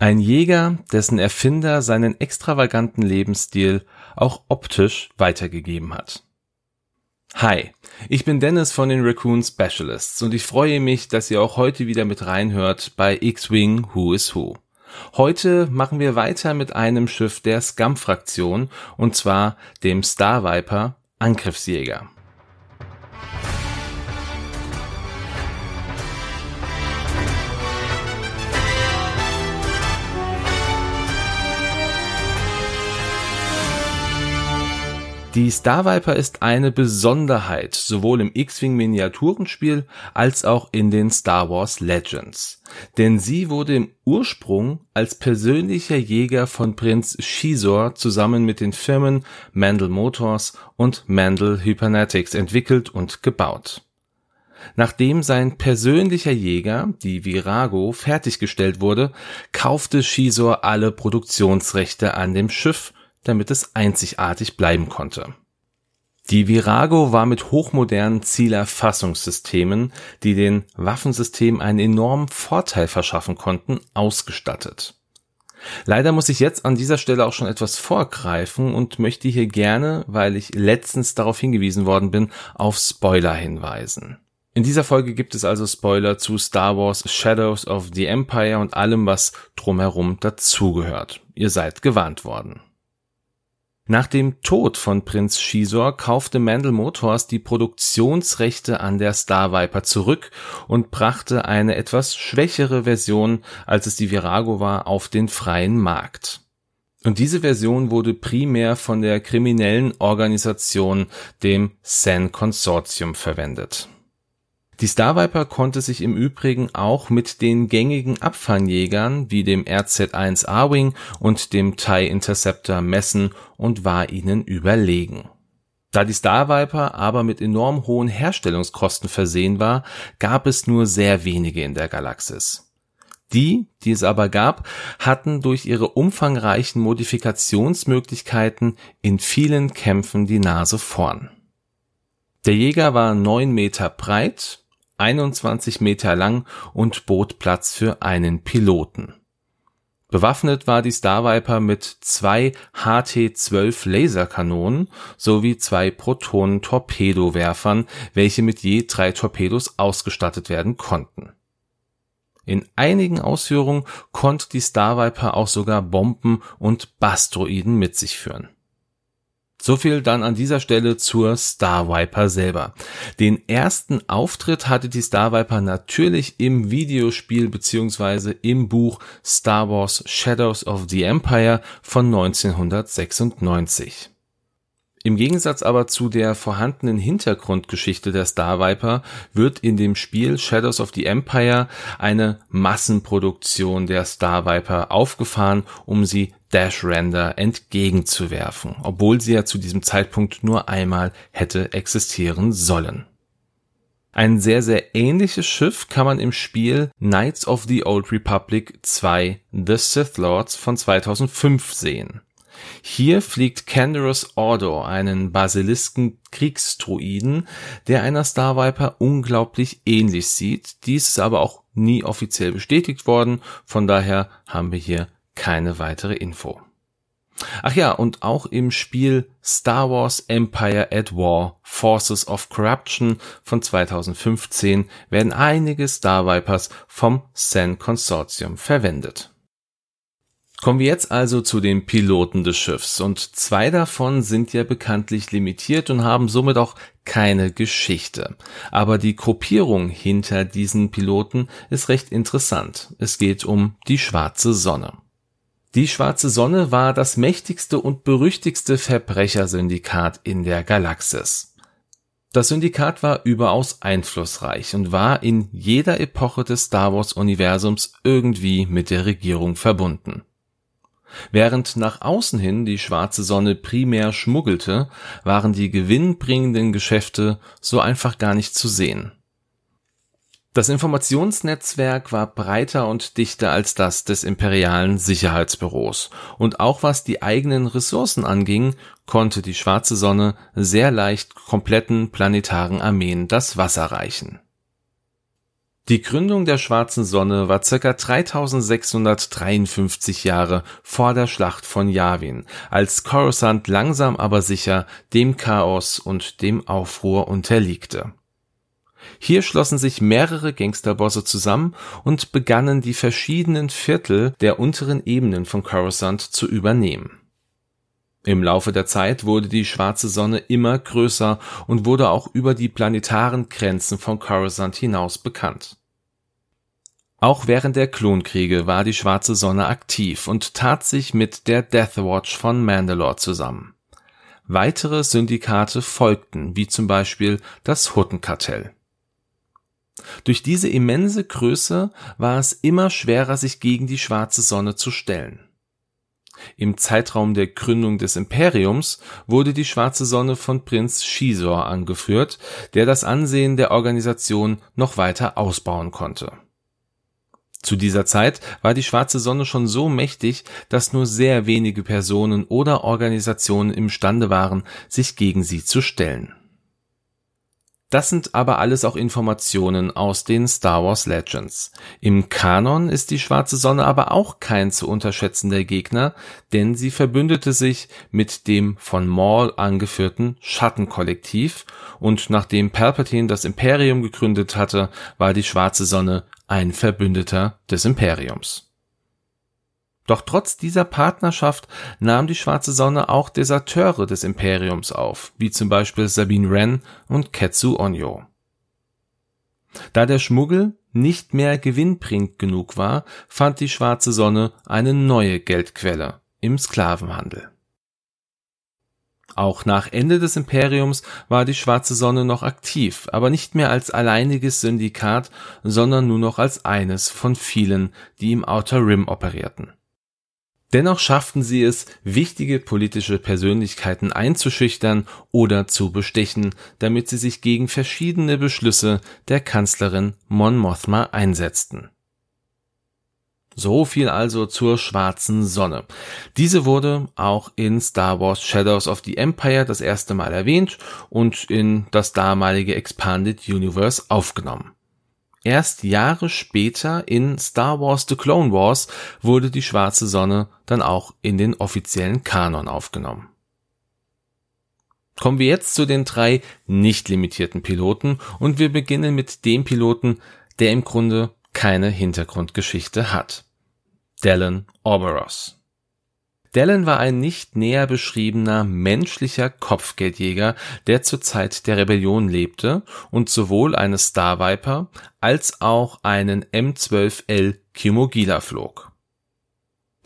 Ein Jäger, dessen Erfinder seinen extravaganten Lebensstil auch optisch weitergegeben hat. Hi, ich bin Dennis von den Raccoon Specialists und ich freue mich, dass ihr auch heute wieder mit reinhört bei X-Wing Who is Who. Heute machen wir weiter mit einem Schiff der Scum-Fraktion und zwar dem Star Viper Angriffsjäger. Die Star Viper ist eine Besonderheit, sowohl im X-Wing Miniaturenspiel als auch in den Star Wars Legends. Denn sie wurde im Ursprung als persönlicher Jäger von Prinz Shizor zusammen mit den Firmen Mandel Motors und Mandel Hypernetics entwickelt und gebaut. Nachdem sein persönlicher Jäger, die Virago, fertiggestellt wurde, kaufte Shizor alle Produktionsrechte an dem Schiff damit es einzigartig bleiben konnte. Die Virago war mit hochmodernen Zielerfassungssystemen, die den Waffensystemen einen enormen Vorteil verschaffen konnten, ausgestattet. Leider muss ich jetzt an dieser Stelle auch schon etwas vorgreifen und möchte hier gerne, weil ich letztens darauf hingewiesen worden bin, auf Spoiler hinweisen. In dieser Folge gibt es also Spoiler zu Star Wars Shadows of the Empire und allem, was drumherum dazugehört. Ihr seid gewarnt worden. Nach dem Tod von Prinz Shizor kaufte Mandel Motors die Produktionsrechte an der Star Viper zurück und brachte eine etwas schwächere Version, als es die Virago war, auf den freien Markt. Und diese Version wurde primär von der kriminellen Organisation, dem Sen Consortium, verwendet die Star Viper konnte sich im Übrigen auch mit den gängigen Abfangjägern wie dem RZ-1 A-Wing und dem TIE Interceptor messen und war ihnen überlegen. Da die Star Viper aber mit enorm hohen Herstellungskosten versehen war, gab es nur sehr wenige in der Galaxis. Die, die es aber gab, hatten durch ihre umfangreichen Modifikationsmöglichkeiten in vielen Kämpfen die Nase vorn. Der Jäger war neun Meter breit, 21 Meter lang und bot Platz für einen Piloten. Bewaffnet war die Star Viper mit zwei HT-12 Laserkanonen sowie zwei Protonen-Torpedowerfern, welche mit je drei Torpedos ausgestattet werden konnten. In einigen Ausführungen konnte die Star Viper auch sogar Bomben und Bastroiden mit sich führen so viel dann an dieser Stelle zur Star Viper selber. Den ersten Auftritt hatte die Star Viper natürlich im Videospiel beziehungsweise im Buch Star Wars Shadows of the Empire von 1996. Im Gegensatz aber zu der vorhandenen Hintergrundgeschichte der Star Viper wird in dem Spiel Shadows of the Empire eine Massenproduktion der Star Viper aufgefahren, um sie Dash Render entgegenzuwerfen, obwohl sie ja zu diesem Zeitpunkt nur einmal hätte existieren sollen. Ein sehr, sehr ähnliches Schiff kann man im Spiel Knights of the Old Republic 2 The Sith Lords von 2005 sehen. Hier fliegt Canderous Ordo, einen Basilisken Kriegsdruiden, der einer Star Viper unglaublich ähnlich sieht. Dies ist aber auch nie offiziell bestätigt worden, von daher haben wir hier keine weitere Info. Ach ja, und auch im Spiel Star Wars Empire at War Forces of Corruption von 2015 werden einige Star Vipers vom Sen Consortium verwendet. Kommen wir jetzt also zu den Piloten des Schiffs und zwei davon sind ja bekanntlich limitiert und haben somit auch keine Geschichte. Aber die Gruppierung hinter diesen Piloten ist recht interessant. Es geht um die schwarze Sonne. Die Schwarze Sonne war das mächtigste und berüchtigste Verbrechersyndikat in der Galaxis. Das Syndikat war überaus einflussreich und war in jeder Epoche des Star Wars Universums irgendwie mit der Regierung verbunden. Während nach außen hin die schwarze Sonne primär schmuggelte, waren die gewinnbringenden Geschäfte so einfach gar nicht zu sehen. Das Informationsnetzwerk war breiter und dichter als das des imperialen Sicherheitsbüros, und auch was die eigenen Ressourcen anging, konnte die schwarze Sonne sehr leicht kompletten planetaren Armeen das Wasser reichen Die Gründung der Schwarzen Sonne war ca. 3653 Jahre vor der Schlacht von Yavin, als Coruscant langsam aber sicher dem Chaos und dem Aufruhr unterliegte. Hier schlossen sich mehrere Gangsterbosse zusammen und begannen die verschiedenen Viertel der unteren Ebenen von Coruscant zu übernehmen. Im Laufe der Zeit wurde die Schwarze Sonne immer größer und wurde auch über die planetaren Grenzen von Coruscant hinaus bekannt auch während der Klonkriege war die Schwarze Sonne aktiv und tat sich mit der Death Watch von Mandalore zusammen. Weitere Syndikate folgten, wie zum Beispiel das Huttenkartell. Durch diese immense Größe war es immer schwerer, sich gegen die Schwarze Sonne zu stellen. Im Zeitraum der Gründung des Imperiums wurde die Schwarze Sonne von Prinz Shisor angeführt, der das Ansehen der Organisation noch weiter ausbauen konnte zu dieser Zeit war die Schwarze Sonne schon so mächtig, dass nur sehr wenige Personen oder Organisationen imstande waren, sich gegen sie zu stellen. Das sind aber alles auch Informationen aus den Star Wars Legends. Im Kanon ist die Schwarze Sonne aber auch kein zu unterschätzender Gegner, denn sie verbündete sich mit dem von Maul angeführten Schattenkollektiv und nachdem Palpatine das Imperium gegründet hatte, war die Schwarze Sonne ein Verbündeter des Imperiums. Doch trotz dieser Partnerschaft nahm die Schwarze Sonne auch Deserteure des Imperiums auf, wie zum Beispiel Sabine Wren und Ketsu Onyo. Da der Schmuggel nicht mehr gewinnbringend genug war, fand die Schwarze Sonne eine neue Geldquelle im Sklavenhandel. Auch nach Ende des Imperiums war die Schwarze Sonne noch aktiv, aber nicht mehr als alleiniges Syndikat, sondern nur noch als eines von vielen, die im Outer Rim operierten. Dennoch schafften sie es, wichtige politische Persönlichkeiten einzuschüchtern oder zu bestechen, damit sie sich gegen verschiedene Beschlüsse der Kanzlerin Mon Mothma einsetzten so viel also zur schwarzen Sonne. Diese wurde auch in Star Wars Shadows of the Empire das erste Mal erwähnt und in das damalige Expanded Universe aufgenommen. Erst Jahre später in Star Wars The Clone Wars wurde die schwarze Sonne dann auch in den offiziellen Kanon aufgenommen. Kommen wir jetzt zu den drei nicht limitierten Piloten und wir beginnen mit dem Piloten, der im Grunde keine Hintergrundgeschichte hat. Dallin Orberos. Dallin war ein nicht näher beschriebener menschlicher Kopfgeldjäger, der zur Zeit der Rebellion lebte und sowohl eine Star Viper als auch einen M12L Kimogila flog.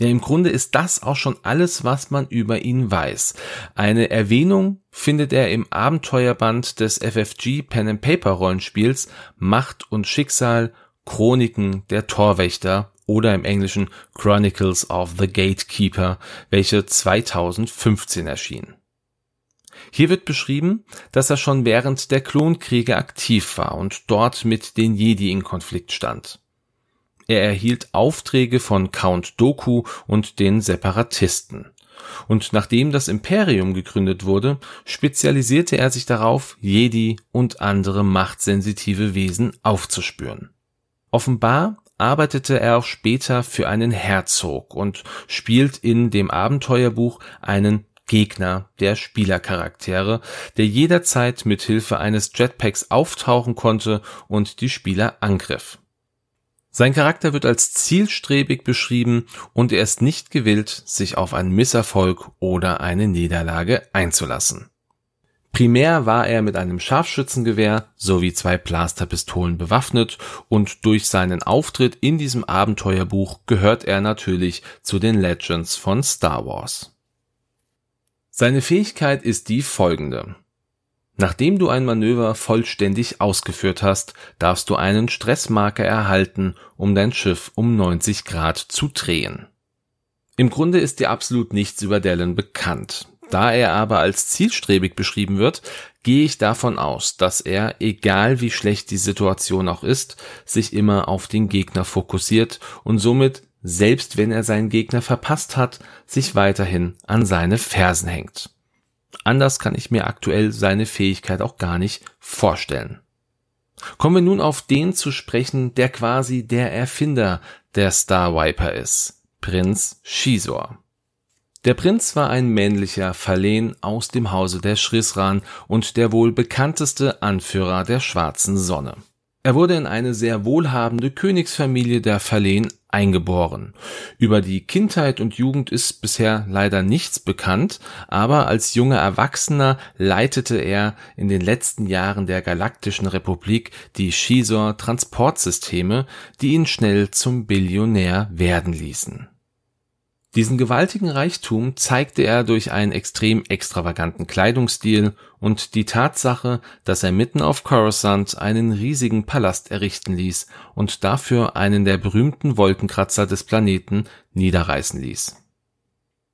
Ja, im Grunde ist das auch schon alles, was man über ihn weiß. Eine Erwähnung findet er im Abenteuerband des FFG Pen and Paper Rollenspiels Macht und Schicksal Chroniken der Torwächter oder im Englischen Chronicles of the Gatekeeper, welche 2015 erschien. Hier wird beschrieben, dass er schon während der Klonkriege aktiv war und dort mit den Jedi in Konflikt stand. Er erhielt Aufträge von Count Doku und den Separatisten. Und nachdem das Imperium gegründet wurde, spezialisierte er sich darauf, Jedi und andere machtsensitive Wesen aufzuspüren. Offenbar arbeitete er auch später für einen Herzog und spielt in dem Abenteuerbuch einen Gegner der Spielercharaktere, der jederzeit mit Hilfe eines Jetpacks auftauchen konnte und die Spieler angriff. Sein Charakter wird als zielstrebig beschrieben und er ist nicht gewillt, sich auf einen Misserfolg oder eine Niederlage einzulassen. Primär war er mit einem Scharfschützengewehr sowie zwei Blasterpistolen bewaffnet und durch seinen Auftritt in diesem Abenteuerbuch gehört er natürlich zu den Legends von Star Wars. Seine Fähigkeit ist die folgende. Nachdem du ein Manöver vollständig ausgeführt hast, darfst du einen Stressmarker erhalten, um dein Schiff um 90 Grad zu drehen. Im Grunde ist dir absolut nichts über Dallin bekannt. Da er aber als zielstrebig beschrieben wird, gehe ich davon aus, dass er, egal wie schlecht die Situation auch ist, sich immer auf den Gegner fokussiert und somit, selbst wenn er seinen Gegner verpasst hat, sich weiterhin an seine Fersen hängt. Anders kann ich mir aktuell seine Fähigkeit auch gar nicht vorstellen. Kommen wir nun auf den zu sprechen, der quasi der Erfinder der Star Viper ist. Prinz Shizor. Der Prinz war ein männlicher Verlehn aus dem Hause der Shrisran und der wohl bekannteste Anführer der Schwarzen Sonne. Er wurde in eine sehr wohlhabende Königsfamilie der Verlehn eingeboren. Über die Kindheit und Jugend ist bisher leider nichts bekannt, aber als junger Erwachsener leitete er in den letzten Jahren der Galaktischen Republik die Shizor Transportsysteme, die ihn schnell zum Billionär werden ließen. Diesen gewaltigen Reichtum zeigte er durch einen extrem extravaganten Kleidungsstil und die Tatsache, dass er mitten auf Coruscant einen riesigen Palast errichten ließ und dafür einen der berühmten Wolkenkratzer des Planeten niederreißen ließ.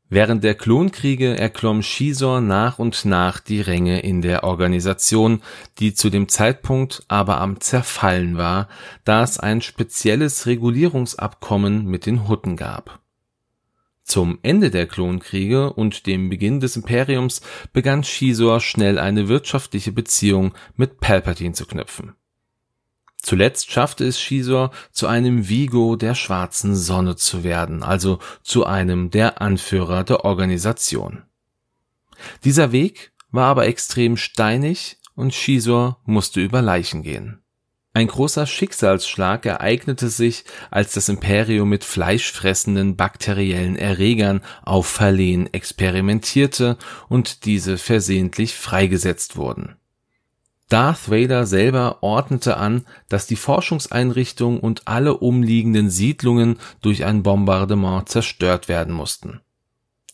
Während der Klonkriege erklomm Shizor nach und nach die Ränge in der Organisation, die zu dem Zeitpunkt aber am Zerfallen war, da es ein spezielles Regulierungsabkommen mit den Hutten gab zum Ende der Klonkriege und dem Beginn des Imperiums begann Shizor schnell eine wirtschaftliche Beziehung mit Palpatine zu knüpfen. Zuletzt schaffte es Shizor zu einem Vigo der Schwarzen Sonne zu werden, also zu einem der Anführer der Organisation. Dieser Weg war aber extrem steinig und Shizor musste über Leichen gehen ein großer Schicksalsschlag ereignete sich, als das Imperium mit fleischfressenden bakteriellen Erregern auf Verlehen experimentierte und diese versehentlich freigesetzt wurden. Darth Vader selber ordnete an, dass die Forschungseinrichtung und alle umliegenden Siedlungen durch ein Bombardement zerstört werden mussten.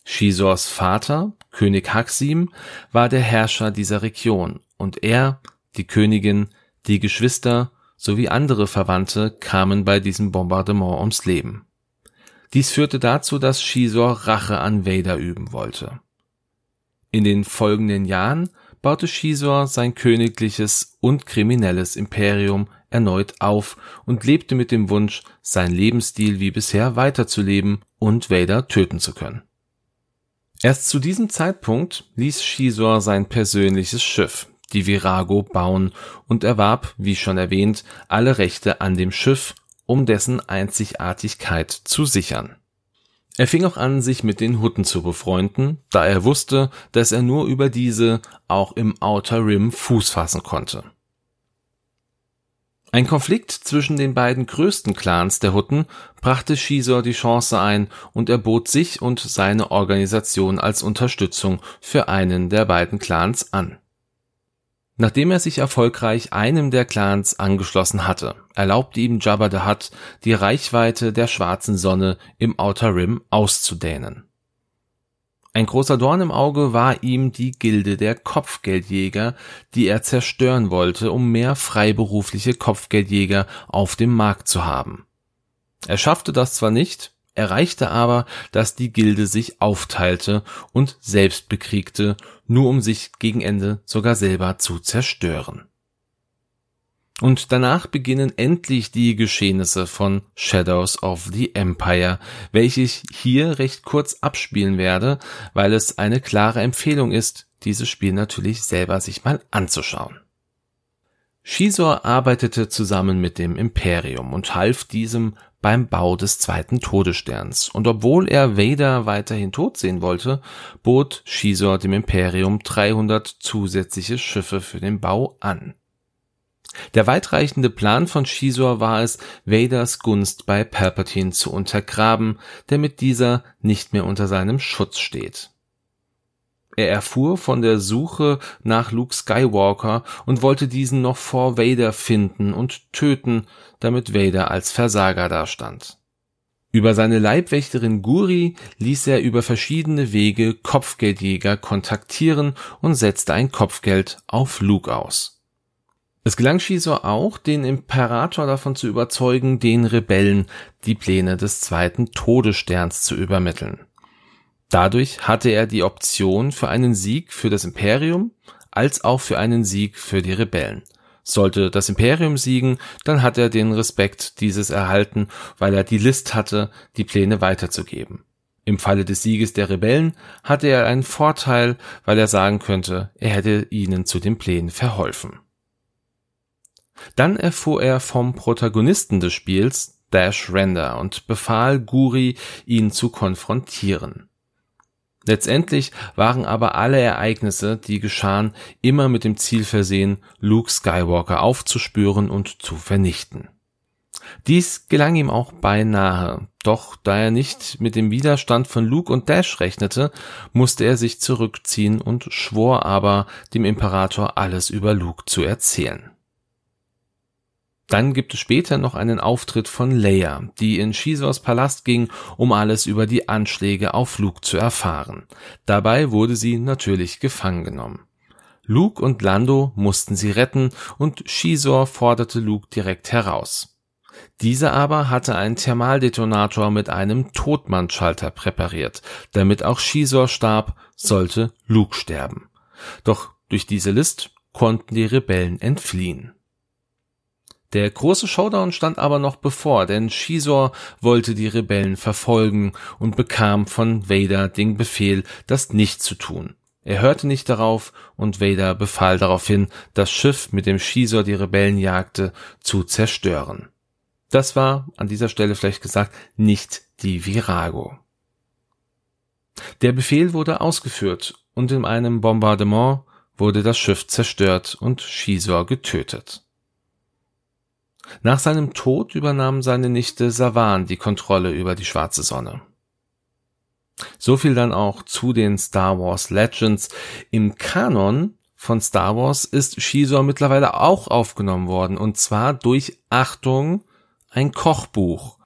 Shizors Vater, König Haksim, war der Herrscher dieser Region und er, die Königin, die Geschwister sowie andere Verwandte kamen bei diesem Bombardement ums Leben. Dies führte dazu, dass Shizor Rache an Vader üben wollte. In den folgenden Jahren baute Shizor sein königliches und kriminelles Imperium erneut auf und lebte mit dem Wunsch, sein Lebensstil wie bisher weiterzuleben und Vader töten zu können. Erst zu diesem Zeitpunkt ließ Shizor sein persönliches Schiff, die Virago bauen und erwarb, wie schon erwähnt, alle Rechte an dem Schiff, um dessen Einzigartigkeit zu sichern. Er fing auch an, sich mit den Hutten zu befreunden, da er wusste, dass er nur über diese auch im Outer Rim Fuß fassen konnte. Ein Konflikt zwischen den beiden größten Clans der Hutten brachte Shizor die Chance ein und er bot sich und seine Organisation als Unterstützung für einen der beiden Clans an. Nachdem er sich erfolgreich einem der Clans angeschlossen hatte, erlaubte ihm Jabba the Hutt, die Reichweite der Schwarzen Sonne im Outer Rim auszudehnen. Ein großer Dorn im Auge war ihm die Gilde der Kopfgeldjäger, die er zerstören wollte, um mehr freiberufliche Kopfgeldjäger auf dem Markt zu haben. Er schaffte das zwar nicht, erreichte aber, dass die Gilde sich aufteilte und selbst bekriegte, nur um sich gegen Ende sogar selber zu zerstören. Und danach beginnen endlich die Geschehnisse von Shadows of the Empire, welche ich hier recht kurz abspielen werde, weil es eine klare Empfehlung ist, dieses Spiel natürlich selber sich mal anzuschauen. Shizor arbeitete zusammen mit dem Imperium und half diesem beim Bau des zweiten Todessterns. Und obwohl er Vader weiterhin tot sehen wollte, bot Shizor dem Imperium 300 zusätzliche Schiffe für den Bau an. Der weitreichende Plan von Shizor war es, Vaders Gunst bei Palpatine zu untergraben, damit dieser nicht mehr unter seinem Schutz steht. Er erfuhr von der Suche nach Luke Skywalker und wollte diesen noch vor Vader finden und töten, damit Vader als Versager dastand. Über seine Leibwächterin Guri ließ er über verschiedene Wege Kopfgeldjäger kontaktieren und setzte ein Kopfgeld auf Luke aus. Es gelang Shizor auch, den Imperator davon zu überzeugen, den Rebellen die Pläne des zweiten Todessterns zu übermitteln. Dadurch hatte er die Option für einen Sieg für das Imperium als auch für einen Sieg für die Rebellen. Sollte das Imperium siegen, dann hat er den Respekt dieses erhalten, weil er die List hatte, die Pläne weiterzugeben. Im Falle des Sieges der Rebellen hatte er einen Vorteil, weil er sagen könnte, er hätte ihnen zu den Plänen verholfen. Dann erfuhr er vom Protagonisten des Spiels, Dash Render, und befahl Guri, ihn zu konfrontieren. Letztendlich waren aber alle Ereignisse, die geschahen, immer mit dem Ziel versehen, Luke Skywalker aufzuspüren und zu vernichten. Dies gelang ihm auch beinahe, doch da er nicht mit dem Widerstand von Luke und Dash rechnete, musste er sich zurückziehen und schwor aber, dem Imperator alles über Luke zu erzählen. Dann gibt es später noch einen Auftritt von Leia, die in Shizors Palast ging, um alles über die Anschläge auf Luke zu erfahren. Dabei wurde sie natürlich gefangen genommen. Luke und Lando mussten sie retten und Shizor forderte Luke direkt heraus. Dieser aber hatte einen Thermaldetonator mit einem Todmannschalter präpariert. Damit auch Shizor starb, sollte Luke sterben. Doch durch diese List konnten die Rebellen entfliehen. Der große Showdown stand aber noch bevor, denn Shizor wollte die Rebellen verfolgen und bekam von Vader den Befehl, das nicht zu tun. Er hörte nicht darauf und Vader befahl daraufhin, das Schiff, mit dem Shizor die Rebellen jagte, zu zerstören. Das war, an dieser Stelle vielleicht gesagt, nicht die Virago. Der Befehl wurde ausgeführt und in einem Bombardement wurde das Schiff zerstört und Shizor getötet. Nach seinem Tod übernahm seine Nichte Savan die Kontrolle über die schwarze Sonne. So viel dann auch zu den Star Wars Legends. Im Kanon von Star Wars ist Shizor mittlerweile auch aufgenommen worden und zwar durch Achtung ein Kochbuch.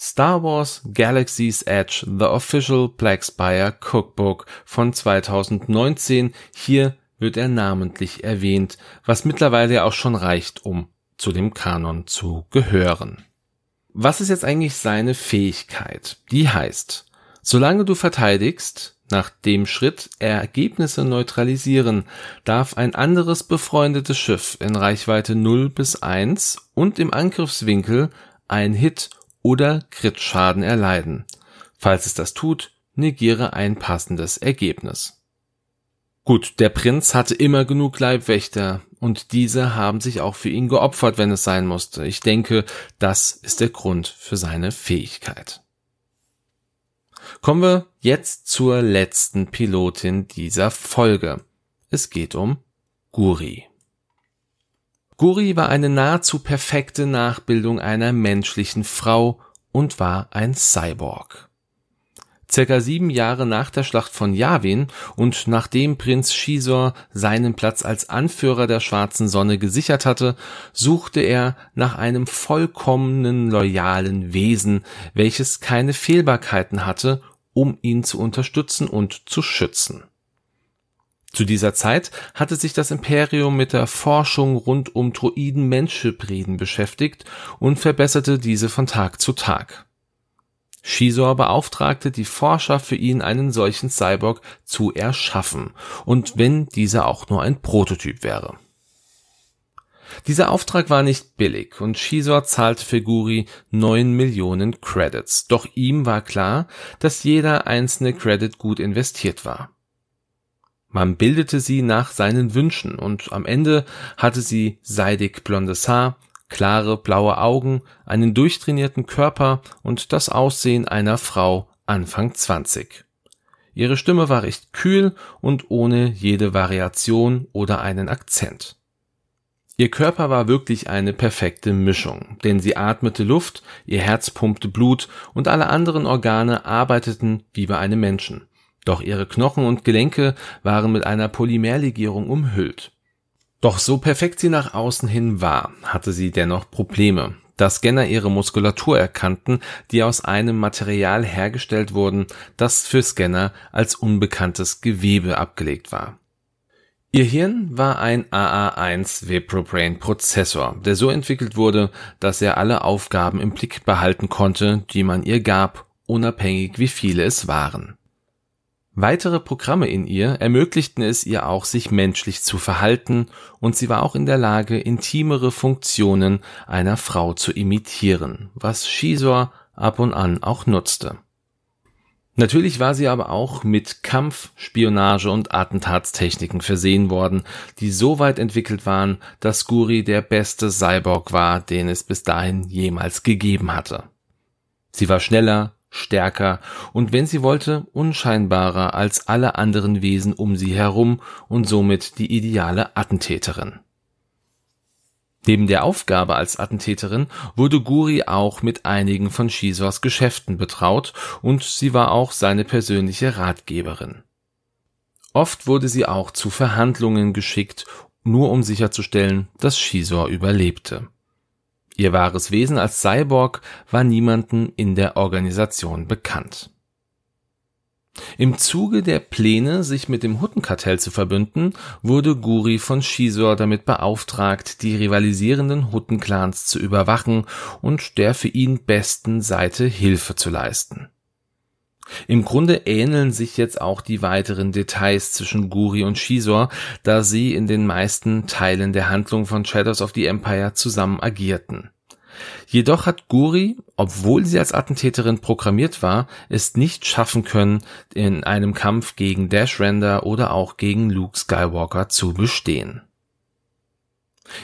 Star Wars Galaxy's Edge The Official Black Spire Cookbook von 2019. Hier wird er namentlich erwähnt, was mittlerweile auch schon reicht, um zu dem Kanon zu gehören. Was ist jetzt eigentlich seine Fähigkeit? Die heißt, solange du verteidigst, nach dem Schritt Ergebnisse neutralisieren, darf ein anderes befreundetes Schiff in Reichweite 0 bis 1 und im Angriffswinkel ein Hit oder Crit-Schaden erleiden. Falls es das tut, negiere ein passendes Ergebnis. Gut, der Prinz hatte immer genug Leibwächter und diese haben sich auch für ihn geopfert, wenn es sein musste. Ich denke, das ist der Grund für seine Fähigkeit. Kommen wir jetzt zur letzten Pilotin dieser Folge. Es geht um Guri. Guri war eine nahezu perfekte Nachbildung einer menschlichen Frau und war ein Cyborg. Circa sieben Jahre nach der Schlacht von Yavin und nachdem Prinz Shizor seinen Platz als Anführer der Schwarzen Sonne gesichert hatte, suchte er nach einem vollkommenen loyalen Wesen, welches keine Fehlbarkeiten hatte, um ihn zu unterstützen und zu schützen. Zu dieser Zeit hatte sich das Imperium mit der Forschung rund um Droiden-Mensch-Hybriden beschäftigt und verbesserte diese von Tag zu Tag. Shizor beauftragte die Forscher für ihn einen solchen Cyborg zu erschaffen, und wenn dieser auch nur ein Prototyp wäre. Dieser Auftrag war nicht billig und Shizor zahlte für Guri neun Millionen Credits, doch ihm war klar, dass jeder einzelne Credit gut investiert war. Man bildete sie nach seinen Wünschen und am Ende hatte sie seidig blondes Haar, klare blaue Augen, einen durchtrainierten Körper und das Aussehen einer Frau Anfang 20. Ihre Stimme war recht kühl und ohne jede Variation oder einen Akzent. Ihr Körper war wirklich eine perfekte Mischung, denn sie atmete Luft, ihr Herz pumpte Blut und alle anderen Organe arbeiteten wie bei einem Menschen. Doch ihre Knochen und Gelenke waren mit einer Polymerlegierung umhüllt. Doch so perfekt sie nach außen hin war, hatte sie dennoch Probleme, da Scanner ihre Muskulatur erkannten, die aus einem Material hergestellt wurden, das für Scanner als unbekanntes Gewebe abgelegt war. Ihr Hirn war ein AA1 ViproBrain Prozessor, der so entwickelt wurde, dass er alle Aufgaben im Blick behalten konnte, die man ihr gab, unabhängig wie viele es waren. Weitere Programme in ihr ermöglichten es ihr auch, sich menschlich zu verhalten, und sie war auch in der Lage, intimere Funktionen einer Frau zu imitieren, was Shizor ab und an auch nutzte. Natürlich war sie aber auch mit Kampf, Spionage und Attentatstechniken versehen worden, die so weit entwickelt waren, dass Guri der beste Cyborg war, den es bis dahin jemals gegeben hatte. Sie war schneller, stärker und wenn sie wollte, unscheinbarer als alle anderen Wesen um sie herum und somit die ideale Attentäterin. Neben der Aufgabe als Attentäterin wurde Guri auch mit einigen von Shisors Geschäften betraut und sie war auch seine persönliche Ratgeberin. Oft wurde sie auch zu Verhandlungen geschickt, nur um sicherzustellen, dass Shisor überlebte. Ihr wahres Wesen als Cyborg war niemanden in der Organisation bekannt. Im Zuge der Pläne, sich mit dem Huttenkartell zu verbünden, wurde Guri von Shisor damit beauftragt, die rivalisierenden Huttenclans zu überwachen und der für ihn besten Seite Hilfe zu leisten. Im Grunde ähneln sich jetzt auch die weiteren Details zwischen Guri und Shisor, da sie in den meisten Teilen der Handlung von Shadows of the Empire zusammen agierten. Jedoch hat Guri, obwohl sie als Attentäterin programmiert war, es nicht schaffen können, in einem Kampf gegen Dash Render oder auch gegen Luke Skywalker zu bestehen.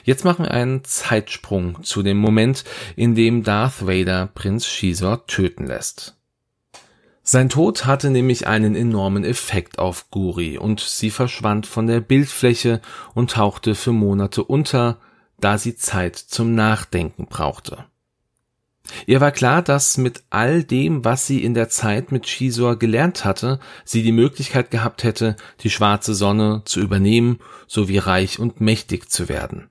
Jetzt machen wir einen Zeitsprung zu dem Moment, in dem Darth Vader Prinz Shizor töten lässt. Sein Tod hatte nämlich einen enormen Effekt auf Guri und sie verschwand von der Bildfläche und tauchte für Monate unter, da sie Zeit zum Nachdenken brauchte. Ihr war klar, dass mit all dem, was sie in der Zeit mit Shisor gelernt hatte, sie die Möglichkeit gehabt hätte, die schwarze Sonne zu übernehmen sowie reich und mächtig zu werden.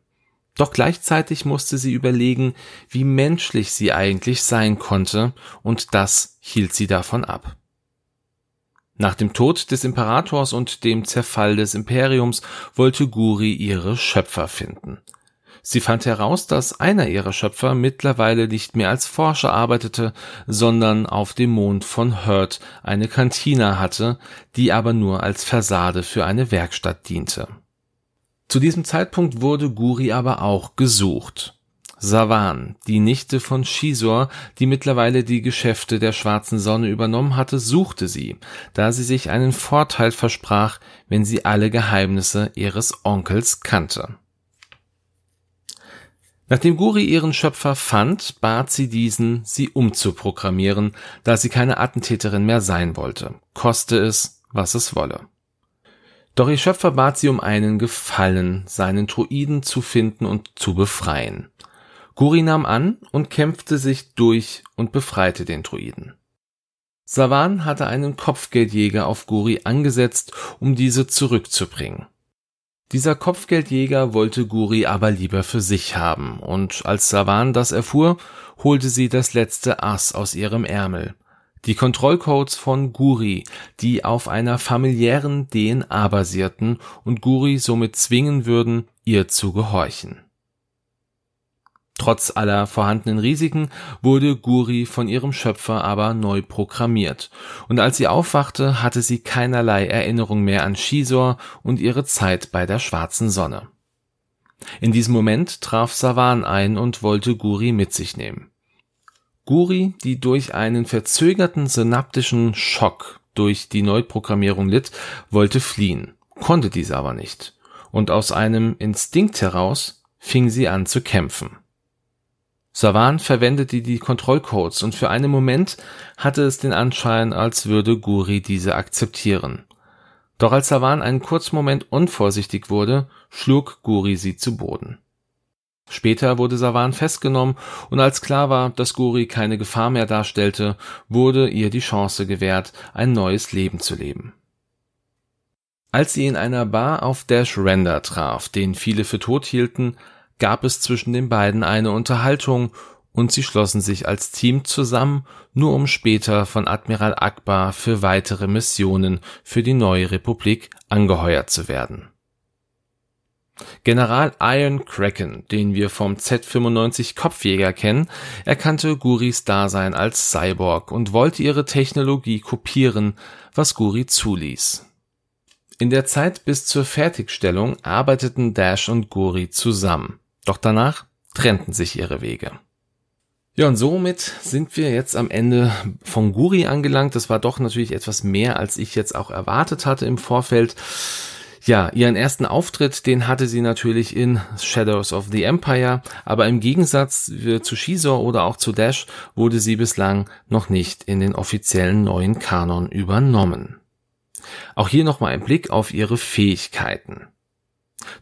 Doch gleichzeitig musste sie überlegen, wie menschlich sie eigentlich sein konnte, und das hielt sie davon ab. Nach dem Tod des Imperators und dem Zerfall des Imperiums wollte Guri ihre Schöpfer finden. Sie fand heraus, dass einer ihrer Schöpfer mittlerweile nicht mehr als Forscher arbeitete, sondern auf dem Mond von Hurt eine Kantine hatte, die aber nur als Fassade für eine Werkstatt diente. Zu diesem Zeitpunkt wurde Guri aber auch gesucht. Savan, die Nichte von Shisor, die mittlerweile die Geschäfte der Schwarzen Sonne übernommen hatte, suchte sie, da sie sich einen Vorteil versprach, wenn sie alle Geheimnisse ihres Onkels kannte. Nachdem Guri ihren Schöpfer fand, bat sie diesen, sie umzuprogrammieren, da sie keine Attentäterin mehr sein wollte, koste es, was es wolle. Doch ihr Schöpfer bat sie um einen Gefallen, seinen Druiden zu finden und zu befreien. Guri nahm an und kämpfte sich durch und befreite den Druiden. Savan hatte einen Kopfgeldjäger auf Guri angesetzt, um diese zurückzubringen. Dieser Kopfgeldjäger wollte Guri aber lieber für sich haben, und als Savan das erfuhr, holte sie das letzte Ass aus ihrem Ärmel. Die Kontrollcodes von Guri, die auf einer familiären DNA basierten und Guri somit zwingen würden, ihr zu gehorchen. Trotz aller vorhandenen Risiken wurde Guri von ihrem Schöpfer aber neu programmiert, und als sie aufwachte, hatte sie keinerlei Erinnerung mehr an Shisor und ihre Zeit bei der schwarzen Sonne. In diesem Moment traf Savan ein und wollte Guri mit sich nehmen. Guri, die durch einen verzögerten synaptischen Schock durch die Neuprogrammierung litt, wollte fliehen, konnte dies aber nicht, und aus einem Instinkt heraus fing sie an zu kämpfen. Savan verwendete die Kontrollcodes und für einen Moment hatte es den Anschein, als würde Guri diese akzeptieren. Doch als Savan einen kurzen Moment unvorsichtig wurde, schlug Guri sie zu Boden. Später wurde Savan festgenommen und als klar war, dass Guri keine Gefahr mehr darstellte, wurde ihr die Chance gewährt, ein neues Leben zu leben. Als sie in einer Bar auf Dash Render traf, den viele für tot hielten, gab es zwischen den beiden eine Unterhaltung und sie schlossen sich als Team zusammen, nur um später von Admiral Akbar für weitere Missionen für die neue Republik angeheuert zu werden. General Iron Kraken, den wir vom Z95 Kopfjäger kennen, erkannte Guris Dasein als Cyborg und wollte ihre Technologie kopieren, was Guri zuließ. In der Zeit bis zur Fertigstellung arbeiteten Dash und Guri zusammen. Doch danach trennten sich ihre Wege. Ja, und somit sind wir jetzt am Ende von Guri angelangt. Das war doch natürlich etwas mehr, als ich jetzt auch erwartet hatte im Vorfeld. Ja, ihren ersten Auftritt, den hatte sie natürlich in Shadows of the Empire, aber im Gegensatz zu Shizor oder auch zu Dash wurde sie bislang noch nicht in den offiziellen neuen Kanon übernommen. Auch hier nochmal ein Blick auf ihre Fähigkeiten.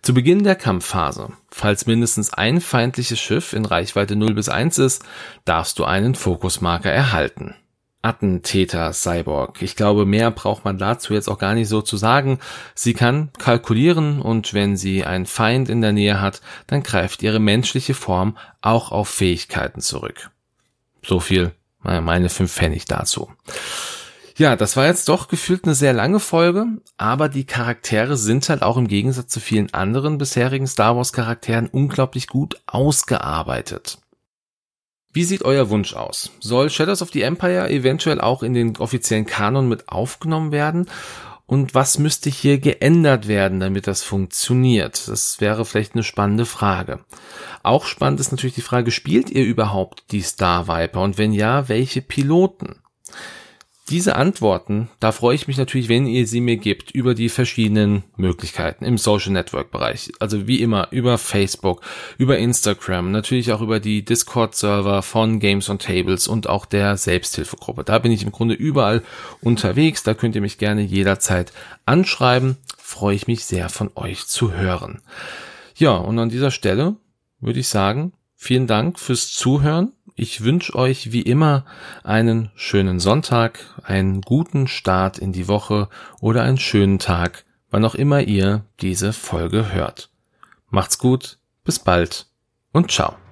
Zu Beginn der Kampfphase, falls mindestens ein feindliches Schiff in Reichweite 0 bis 1 ist, darfst du einen Fokusmarker erhalten. Attentäter Cyborg. Ich glaube, mehr braucht man dazu jetzt auch gar nicht so zu sagen. Sie kann kalkulieren und wenn sie einen Feind in der Nähe hat, dann greift ihre menschliche Form auch auf Fähigkeiten zurück. So viel meine fünf Pfennig dazu. Ja, das war jetzt doch gefühlt eine sehr lange Folge, aber die Charaktere sind halt auch im Gegensatz zu vielen anderen bisherigen Star Wars Charakteren unglaublich gut ausgearbeitet. Wie sieht euer Wunsch aus? Soll Shadows of the Empire eventuell auch in den offiziellen Kanon mit aufgenommen werden? Und was müsste hier geändert werden, damit das funktioniert? Das wäre vielleicht eine spannende Frage. Auch spannend ist natürlich die Frage, spielt ihr überhaupt die Star Viper? Und wenn ja, welche Piloten? Diese Antworten, da freue ich mich natürlich, wenn ihr sie mir gebt über die verschiedenen Möglichkeiten im Social Network Bereich. Also wie immer über Facebook, über Instagram, natürlich auch über die Discord Server von Games on Tables und auch der Selbsthilfegruppe. Da bin ich im Grunde überall unterwegs. Da könnt ihr mich gerne jederzeit anschreiben. Freue ich mich sehr von euch zu hören. Ja, und an dieser Stelle würde ich sagen, vielen Dank fürs Zuhören ich wünsche euch wie immer einen schönen Sonntag, einen guten Start in die Woche oder einen schönen Tag, wann auch immer ihr diese Folge hört. Macht's gut, bis bald und ciao.